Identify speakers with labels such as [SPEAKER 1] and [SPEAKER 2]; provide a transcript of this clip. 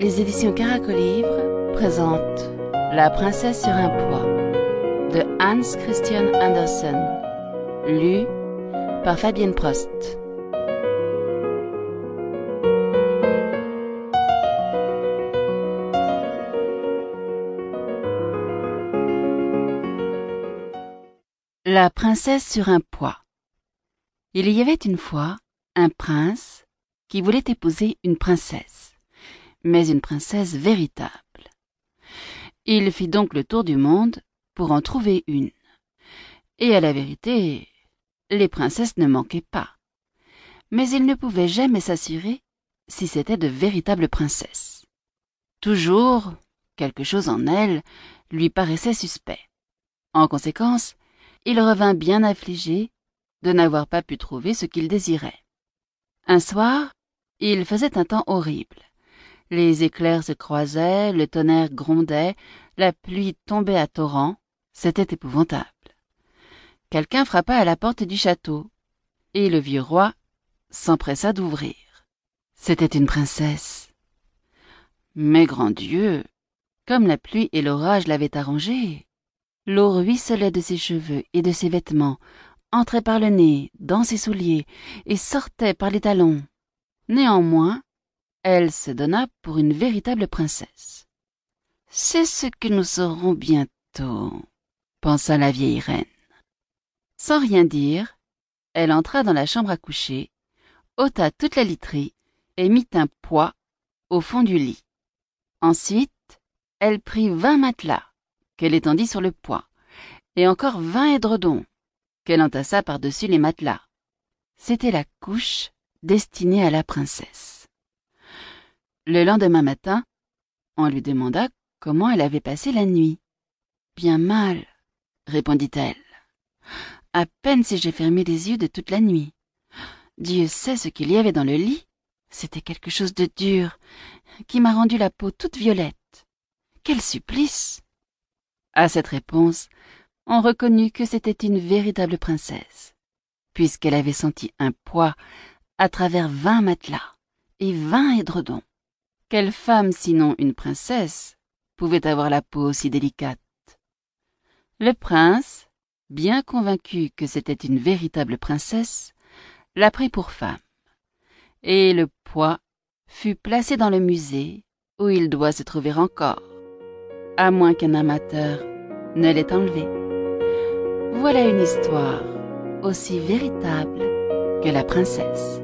[SPEAKER 1] Les éditions Caracolivre présentent La princesse sur un poids de Hans Christian Andersen, lu par Fabienne Prost. La princesse sur un poids. Il y avait une fois un prince qui voulait épouser une princesse, mais une princesse véritable. Il fit donc le tour du monde pour en trouver une. Et à la vérité, les princesses ne manquaient pas. Mais il ne pouvait jamais s'assurer si c'était de véritables princesses. Toujours, quelque chose en elles lui paraissait suspect. En conséquence, il revint bien affligé de n'avoir pas pu trouver ce qu'il désirait. Un soir, il faisait un temps horrible. Les éclairs se croisaient, le tonnerre grondait, la pluie tombait à torrents. C'était épouvantable. Quelqu'un frappa à la porte du château, et le vieux roi s'empressa d'ouvrir. C'était une princesse. Mais grand Dieu, comme la pluie et l'orage l'avaient arrangé, l'eau ruisselait de ses cheveux et de ses vêtements, entrait par le nez, dans ses souliers, et sortait par les talons. Néanmoins, elle se donna pour une véritable princesse. C'est ce que nous saurons bientôt, pensa la vieille reine. Sans rien dire, elle entra dans la chambre à coucher, ôta toute la literie et mit un poids au fond du lit. Ensuite, elle prit vingt matelas qu'elle étendit sur le poids, et encore vingt édredons qu'elle entassa par-dessus les matelas. C'était la couche destinée à la princesse. Le lendemain matin, on lui demanda comment elle avait passé la nuit. Bien mal, répondit-elle. À peine si j'ai fermé les yeux de toute la nuit. Dieu sait ce qu'il y avait dans le lit. C'était quelque chose de dur, qui m'a rendu la peau toute violette. Quel supplice! À cette réponse, on reconnut que c'était une véritable princesse, puisqu'elle avait senti un poids à travers vingt matelas et vingt édredons. Quelle femme, sinon une princesse, pouvait avoir la peau si délicate? Le prince, bien convaincu que c'était une véritable princesse, la prit pour femme, et le poids fut placé dans le musée où il doit se trouver encore, à moins qu'un amateur ne l'ait enlevé. Voilà une histoire aussi véritable que la princesse.